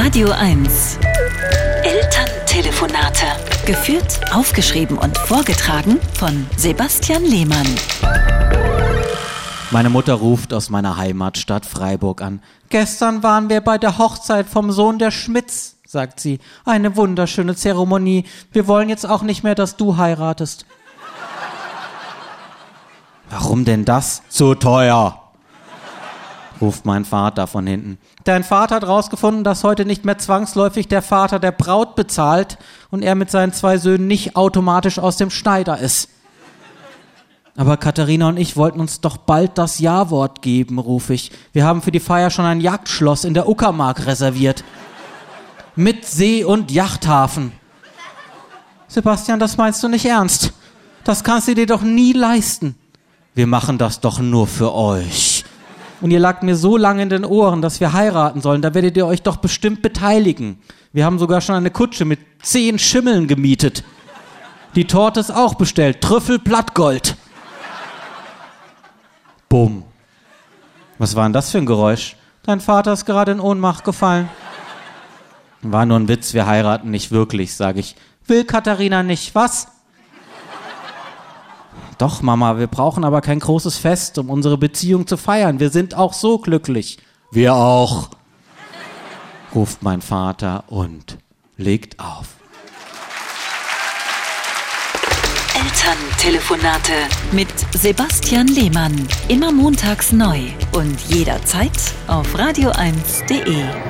Radio 1. Elterntelefonate. Geführt, aufgeschrieben und vorgetragen von Sebastian Lehmann. Meine Mutter ruft aus meiner Heimatstadt Freiburg an. Gestern waren wir bei der Hochzeit vom Sohn der Schmitz, sagt sie. Eine wunderschöne Zeremonie. Wir wollen jetzt auch nicht mehr, dass du heiratest. Warum denn das? Zu teuer ruft mein Vater von hinten. Dein Vater hat rausgefunden, dass heute nicht mehr zwangsläufig der Vater der Braut bezahlt und er mit seinen zwei Söhnen nicht automatisch aus dem Schneider ist. Aber Katharina und ich wollten uns doch bald das Ja-Wort geben, rufe ich. Wir haben für die Feier schon ein Jagdschloss in der Uckermark reserviert. Mit See- und Yachthafen. Sebastian, das meinst du nicht ernst. Das kannst du dir doch nie leisten. Wir machen das doch nur für euch und ihr lagt mir so lange in den Ohren, dass wir heiraten sollen, da werdet ihr euch doch bestimmt beteiligen. Wir haben sogar schon eine Kutsche mit zehn Schimmeln gemietet. Die Torte ist auch bestellt. Trüffel Blattgold. Bumm. Was war denn das für ein Geräusch? Dein Vater ist gerade in Ohnmacht gefallen. War nur ein Witz, wir heiraten nicht wirklich, sage ich. Will Katharina nicht, was? Doch, Mama, wir brauchen aber kein großes Fest, um unsere Beziehung zu feiern. Wir sind auch so glücklich. Wir auch, ruft mein Vater und legt auf. Elterntelefonate mit Sebastian Lehmann. Immer montags neu und jederzeit auf radio1.de.